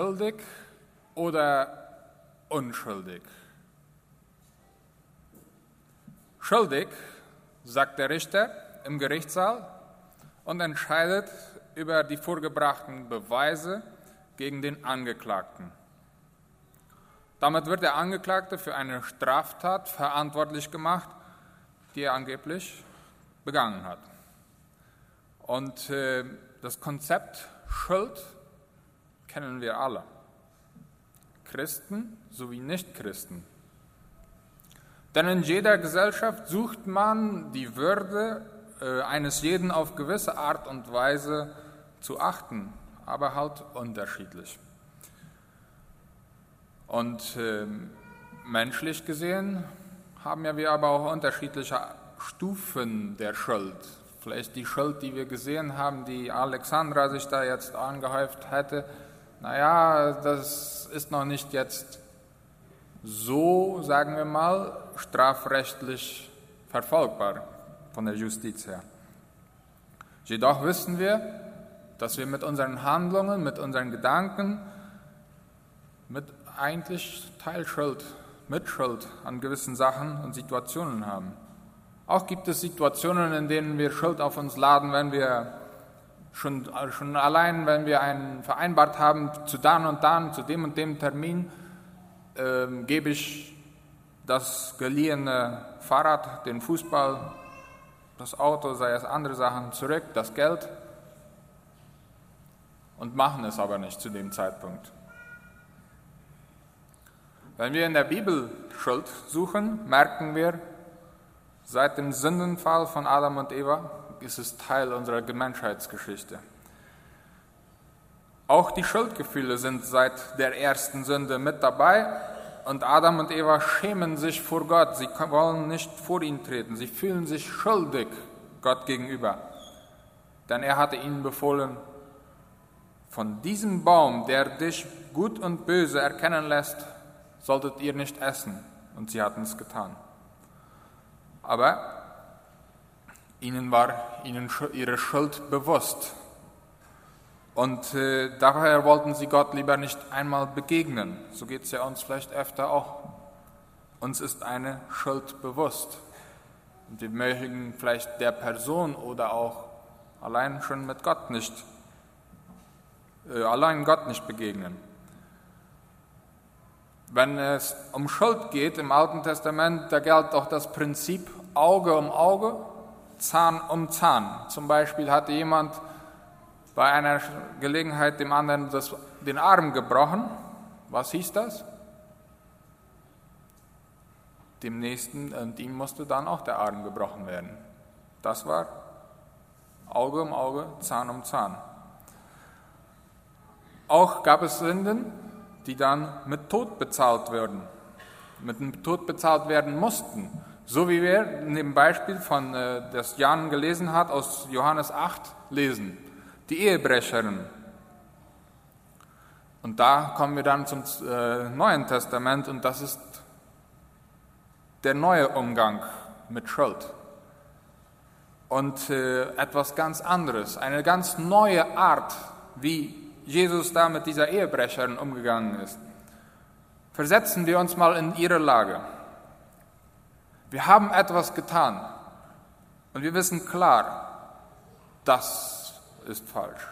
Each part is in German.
schuldig oder unschuldig? Schuldig, sagt der Richter im Gerichtssaal und entscheidet über die vorgebrachten Beweise gegen den Angeklagten. Damit wird der Angeklagte für eine Straftat verantwortlich gemacht, die er angeblich begangen hat. Und äh, das Konzept Schuld kennen wir alle. Christen sowie Nichtchristen. Denn in jeder Gesellschaft sucht man die Würde äh, eines jeden auf gewisse Art und Weise zu achten, aber halt unterschiedlich. Und äh, menschlich gesehen haben ja wir aber auch unterschiedliche Stufen der Schuld. Vielleicht die Schuld, die wir gesehen haben, die Alexandra sich da jetzt angehäuft hätte, naja, das ist noch nicht jetzt so, sagen wir mal, strafrechtlich verfolgbar von der Justiz her. Jedoch wissen wir, dass wir mit unseren Handlungen, mit unseren Gedanken, mit eigentlich Teilschuld, Mitschuld an gewissen Sachen und Situationen haben. Auch gibt es Situationen, in denen wir Schuld auf uns laden, wenn wir schon, schon allein, wenn wir einen vereinbart haben, zu dann und dann, zu dem und dem Termin, äh, gebe ich das geliehene Fahrrad, den Fußball, das Auto, sei es andere Sachen zurück, das Geld und machen es aber nicht zu dem Zeitpunkt. Wenn wir in der Bibel Schuld suchen, merken wir, seit dem Sündenfall von Adam und Eva ist es Teil unserer Menschheitsgeschichte. Auch die Schuldgefühle sind seit der ersten Sünde mit dabei und Adam und Eva schämen sich vor Gott. Sie wollen nicht vor ihn treten. Sie fühlen sich schuldig Gott gegenüber. Denn er hatte ihnen befohlen, von diesem Baum, der dich gut und böse erkennen lässt, solltet ihr nicht essen. Und sie hatten es getan. Aber ihnen war ihnen ihre Schuld bewusst. Und äh, daher wollten sie Gott lieber nicht einmal begegnen. So geht es ja uns vielleicht öfter auch. Uns ist eine Schuld bewusst. Und wir möchten vielleicht der Person oder auch allein schon mit Gott nicht, äh, allein Gott nicht begegnen. Wenn es um Schuld geht im Alten Testament, da gilt auch das Prinzip Auge um Auge, Zahn um Zahn. Zum Beispiel hatte jemand bei einer Gelegenheit dem anderen das, den Arm gebrochen. Was hieß das? Dem nächsten und ihm musste dann auch der Arm gebrochen werden. Das war Auge um Auge, Zahn um Zahn. Auch gab es Sünden, die dann mit Tod bezahlt würden, mit dem Tod bezahlt werden mussten. So wie wir in dem Beispiel von, äh, das Jan gelesen hat, aus Johannes 8 lesen. Die Ehebrecherin. Und da kommen wir dann zum äh, Neuen Testament und das ist der neue Umgang mit Schuld. Und äh, etwas ganz anderes, eine ganz neue Art, wie Jesus da mit dieser Ehebrecherin umgegangen ist. Versetzen wir uns mal in ihre Lage. Wir haben etwas getan und wir wissen klar, das ist falsch.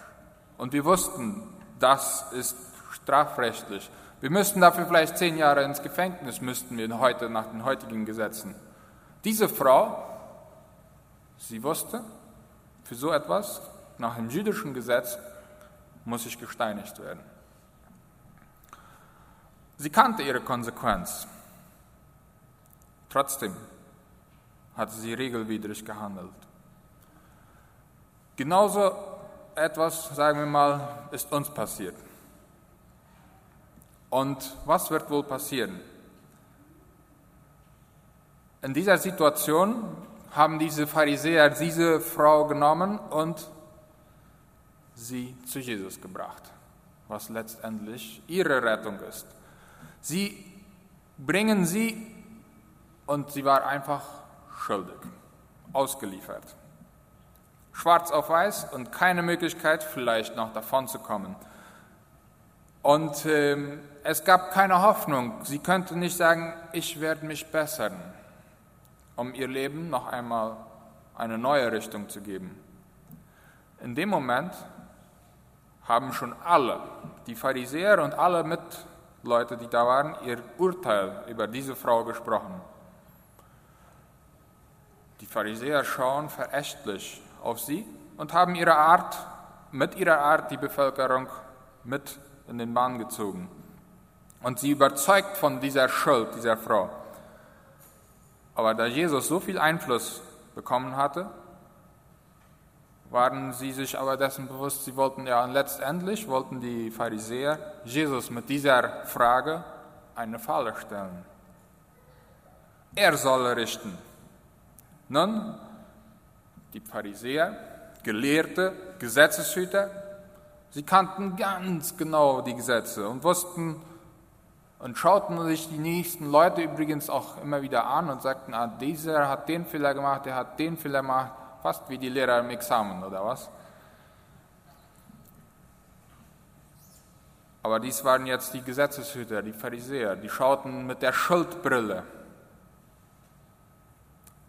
Und wir wussten, das ist strafrechtlich. Wir müssten dafür vielleicht zehn Jahre ins Gefängnis, müssten wir heute nach den heutigen Gesetzen. Diese Frau, sie wusste, für so etwas, nach dem jüdischen Gesetz, muss ich gesteinigt werden. Sie kannte ihre Konsequenz. Trotzdem hatte sie regelwidrig gehandelt. Genauso etwas, sagen wir mal, ist uns passiert. Und was wird wohl passieren? In dieser Situation haben diese Pharisäer diese Frau genommen und sie zu Jesus gebracht, was letztendlich ihre Rettung ist. Sie bringen sie und sie war einfach schuldig, ausgeliefert. Schwarz auf weiß und keine Möglichkeit, vielleicht noch davon zu kommen. Und ähm, es gab keine Hoffnung. Sie könnte nicht sagen, ich werde mich bessern, um ihr Leben noch einmal eine neue Richtung zu geben. In dem Moment haben schon alle, die Pharisäer und alle Mitleute, die da waren, ihr Urteil über diese Frau gesprochen. Die Pharisäer schauen verächtlich auf sie und haben ihre Art, mit ihrer Art die Bevölkerung mit in den Bann gezogen. Und sie überzeugt von dieser Schuld dieser Frau. Aber da Jesus so viel Einfluss bekommen hatte, waren sie sich aber dessen bewusst, sie wollten ja letztendlich, wollten die Pharisäer Jesus mit dieser Frage eine Falle stellen. Er soll richten. Nun, die Pharisäer, Gelehrte, Gesetzeshüter, sie kannten ganz genau die Gesetze und wussten und schauten sich die nächsten Leute übrigens auch immer wieder an und sagten, ah, dieser hat den Fehler gemacht, der hat den Fehler gemacht, fast wie die Lehrer im Examen oder was. Aber dies waren jetzt die Gesetzeshüter, die Pharisäer, die schauten mit der Schuldbrille.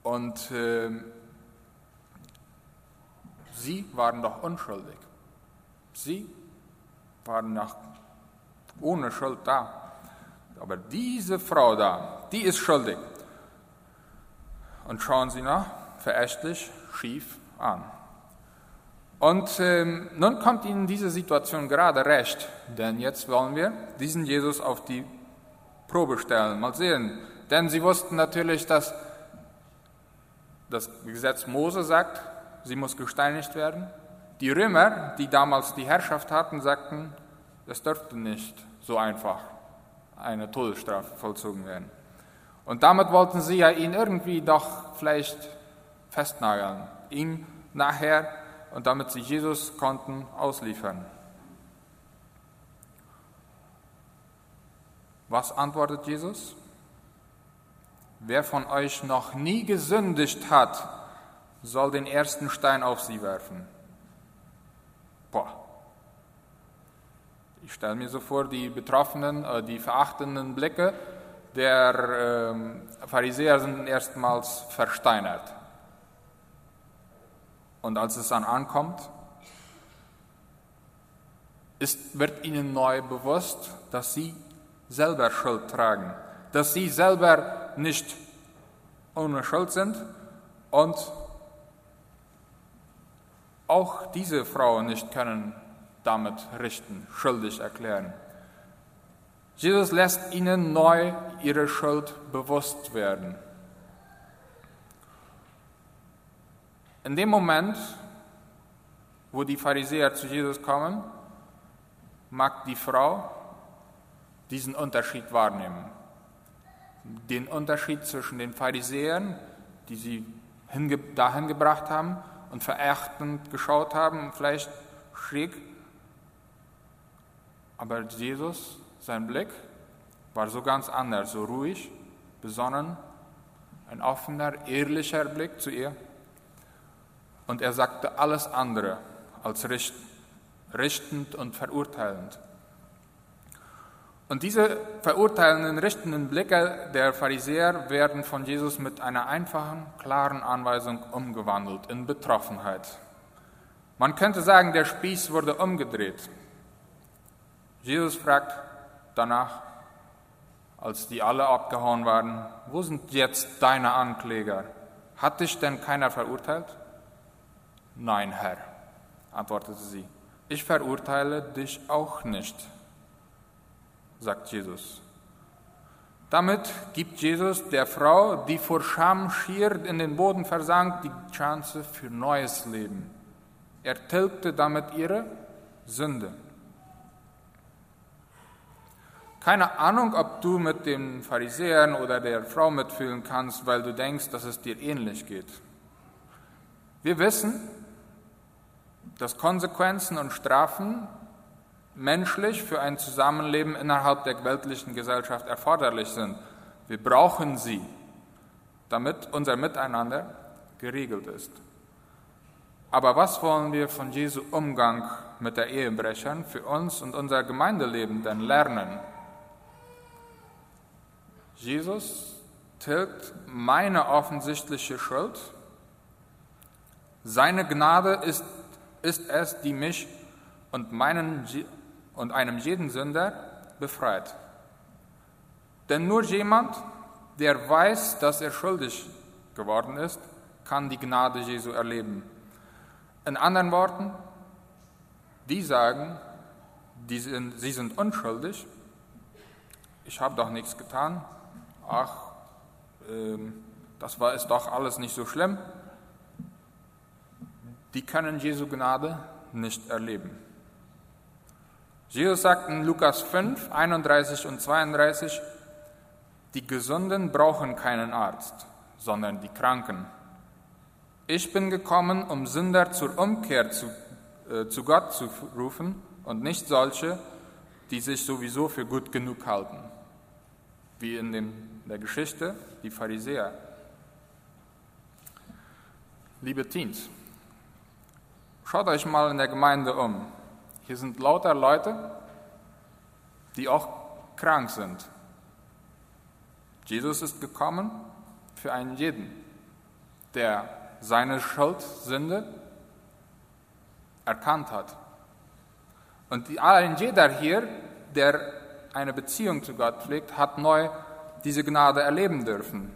Und äh, sie waren doch unschuldig. Sie waren noch ohne Schuld da. Aber diese Frau da, die ist schuldig. Und schauen Sie nach, verächtlich, schief an. Und ähm, nun kommt Ihnen diese Situation gerade recht, denn jetzt wollen wir diesen Jesus auf die Probe stellen. Mal sehen. Denn sie wussten natürlich, dass das Gesetz Mose sagt, sie muss gesteinigt werden. Die Römer, die damals die Herrschaft hatten, sagten, es dürfte nicht so einfach eine Todesstrafe vollzogen werden. Und damit wollten sie ja ihn irgendwie doch vielleicht festnageln, ihn nachher und damit sie Jesus konnten ausliefern. Was antwortet Jesus? Wer von euch noch nie gesündigt hat, soll den ersten Stein auf sie werfen. Boah. Ich stelle mir so vor, die betroffenen, äh, die verachtenden Blicke der äh, Pharisäer sind erstmals versteinert. Und als es dann ankommt, ist, wird ihnen neu bewusst, dass sie selber Schuld tragen, dass sie selber nicht ohne Schuld sind und auch diese Frauen nicht können damit richten, schuldig erklären. Jesus lässt ihnen neu ihre Schuld bewusst werden. In dem Moment, wo die Pharisäer zu Jesus kommen, mag die Frau diesen Unterschied wahrnehmen. Den Unterschied zwischen den Pharisäern, die sie dahin gebracht haben und verachtend geschaut haben, vielleicht schräg. Aber Jesus, sein Blick war so ganz anders, so ruhig, besonnen, ein offener, ehrlicher Blick zu ihr. Und er sagte alles andere als richtend und verurteilend. Und diese verurteilenden, richtenden Blicke der Pharisäer werden von Jesus mit einer einfachen, klaren Anweisung umgewandelt in Betroffenheit. Man könnte sagen, der Spieß wurde umgedreht. Jesus fragt danach, als die alle abgehauen waren, wo sind jetzt deine Ankläger? Hat dich denn keiner verurteilt? Nein, Herr, antwortete sie, ich verurteile dich auch nicht, sagt Jesus. Damit gibt Jesus der Frau, die vor Scham schier in den Boden versank, die Chance für neues Leben. Er tilgte damit ihre Sünde. Keine Ahnung, ob du mit den Pharisäern oder der Frau mitfühlen kannst, weil du denkst, dass es dir ähnlich geht. Wir wissen, dass Konsequenzen und Strafen menschlich für ein Zusammenleben innerhalb der weltlichen Gesellschaft erforderlich sind. Wir brauchen sie, damit unser Miteinander geregelt ist. Aber was wollen wir von Jesu Umgang mit der Ehebrechern für uns und unser Gemeindeleben denn lernen? Jesus tilgt meine offensichtliche Schuld. Seine Gnade ist, ist es, die mich und, meinen, und einem jeden Sünder befreit. Denn nur jemand, der weiß, dass er schuldig geworden ist, kann die Gnade Jesu erleben. In anderen Worten, die sagen, die sind, sie sind unschuldig, ich habe doch nichts getan, ach, ähm, das war, ist doch alles nicht so schlimm, die können Jesu Gnade nicht erleben. Jesus sagt in Lukas 5, 31 und 32, die Gesunden brauchen keinen Arzt, sondern die Kranken. Ich bin gekommen, um Sünder zur Umkehr zu, äh, zu Gott zu rufen und nicht solche, die sich sowieso für gut genug halten, wie in dem, der Geschichte die Pharisäer. Liebe Teens, schaut euch mal in der Gemeinde um. Hier sind lauter Leute, die auch krank sind. Jesus ist gekommen für einen jeden, der seine Schuld, Sünde erkannt hat. Und ein jeder hier, der eine Beziehung zu Gott pflegt, hat neu diese Gnade erleben dürfen.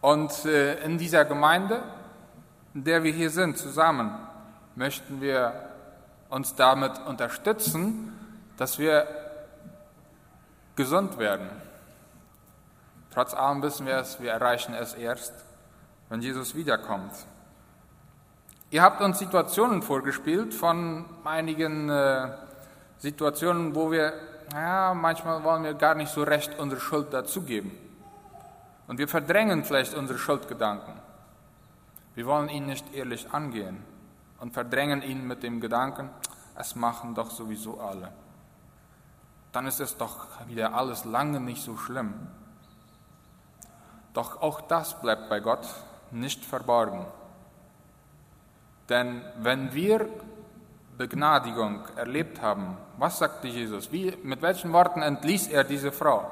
Und äh, in dieser Gemeinde, in der wir hier sind, zusammen, möchten wir uns damit unterstützen, dass wir gesund werden. Trotz allem wissen wir es, wir erreichen es erst, wenn Jesus wiederkommt. Ihr habt uns Situationen vorgespielt von einigen äh, Situationen, wo wir, ja, manchmal wollen wir gar nicht so recht unsere Schuld dazugeben. Und wir verdrängen vielleicht unsere Schuldgedanken. Wir wollen ihn nicht ehrlich angehen und verdrängen ihn mit dem Gedanken, es machen doch sowieso alle. Dann ist es doch wieder alles lange nicht so schlimm. Doch auch das bleibt bei Gott nicht verborgen. Denn wenn wir Begnadigung erlebt haben, was sagte Jesus? Wie, mit welchen Worten entließ er diese Frau?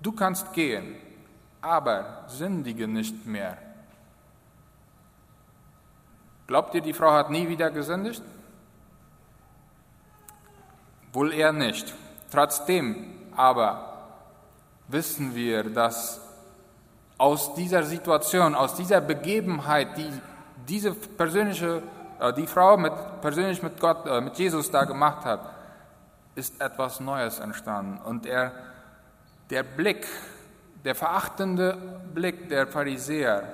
Du kannst gehen, aber sündige nicht mehr. Glaubt ihr, die Frau hat nie wieder gesündigt? Wohl eher nicht. Trotzdem aber wissen wir, dass aus dieser Situation, aus dieser Begebenheit, die diese persönliche, äh, die Frau mit, persönlich mit Gott, äh, mit Jesus da gemacht hat, ist etwas Neues entstanden. Und er, der Blick, der verachtende Blick der Pharisäer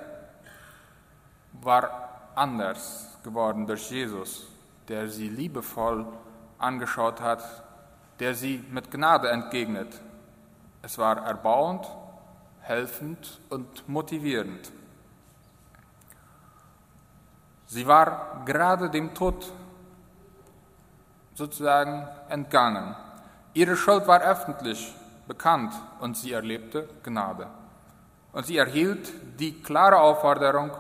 war anders geworden durch Jesus, der sie liebevoll angeschaut hat, der sie mit Gnade entgegnet. Es war erbauend helfend und motivierend. Sie war gerade dem Tod sozusagen entgangen. Ihre Schuld war öffentlich bekannt und sie erlebte Gnade. Und sie erhielt die klare Aufforderung,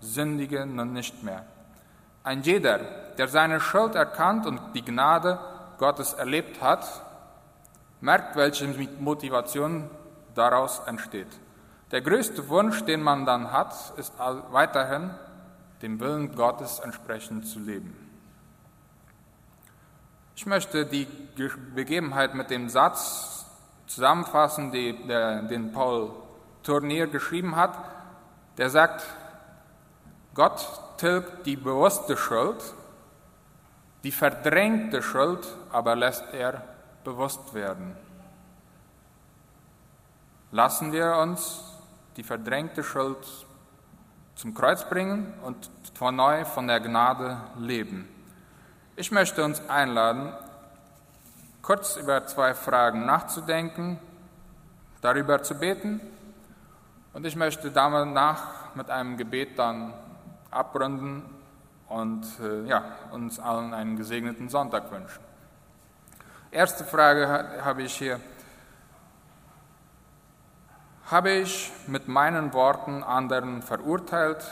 sündige nun nicht mehr. Ein jeder, der seine Schuld erkannt und die Gnade Gottes erlebt hat, merkt, welche Motivation daraus entsteht. Der größte Wunsch, den man dann hat, ist weiterhin, dem Willen Gottes entsprechend zu leben. Ich möchte die Begebenheit mit dem Satz zusammenfassen, den Paul Tournier geschrieben hat. Der sagt, Gott tilgt die bewusste Schuld, die verdrängte Schuld aber lässt er bewusst werden lassen wir uns die verdrängte Schuld zum Kreuz bringen und von neu von der Gnade leben. Ich möchte uns einladen, kurz über zwei Fragen nachzudenken, darüber zu beten und ich möchte danach mit einem Gebet dann abrunden und äh, ja, uns allen einen gesegneten Sonntag wünschen. Erste Frage habe ich hier. Habe ich mit meinen Worten anderen verurteilt,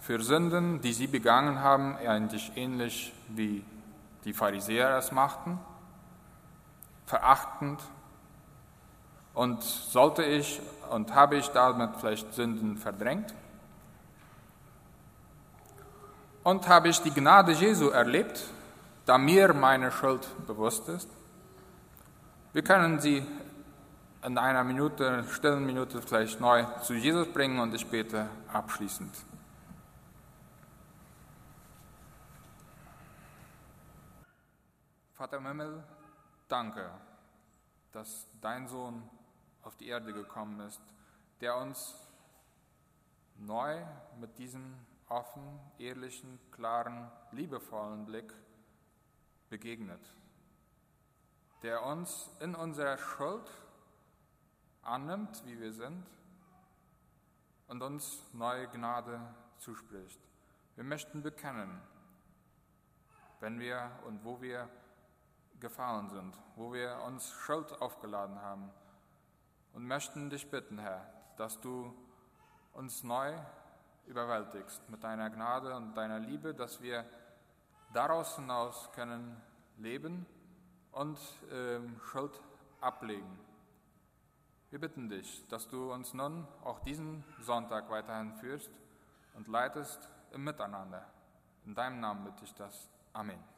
für Sünden, die sie begangen haben, eigentlich ähnlich wie die Pharisäer es machten, verachtend. Und sollte ich und habe ich damit vielleicht Sünden verdrängt? Und habe ich die Gnade Jesu erlebt, da mir meine Schuld bewusst ist? Wir können sie in einer Minute, stillen Minute vielleicht neu zu Jesus bringen und ich bete abschließend. Vater im Himmel, danke, dass dein Sohn auf die Erde gekommen ist, der uns neu mit diesem offen, ehrlichen, klaren, liebevollen Blick begegnet der uns in unserer Schuld annimmt, wie wir sind, und uns neue Gnade zuspricht. Wir möchten bekennen, wenn wir und wo wir gefallen sind, wo wir uns Schuld aufgeladen haben und möchten dich bitten, Herr, dass du uns neu überwältigst mit deiner Gnade und deiner Liebe, dass wir daraus hinaus können leben und ähm, Schuld ablegen. Wir bitten dich, dass du uns nun auch diesen Sonntag weiterhin führst und leitest im Miteinander. In deinem Namen bitte ich das. Amen.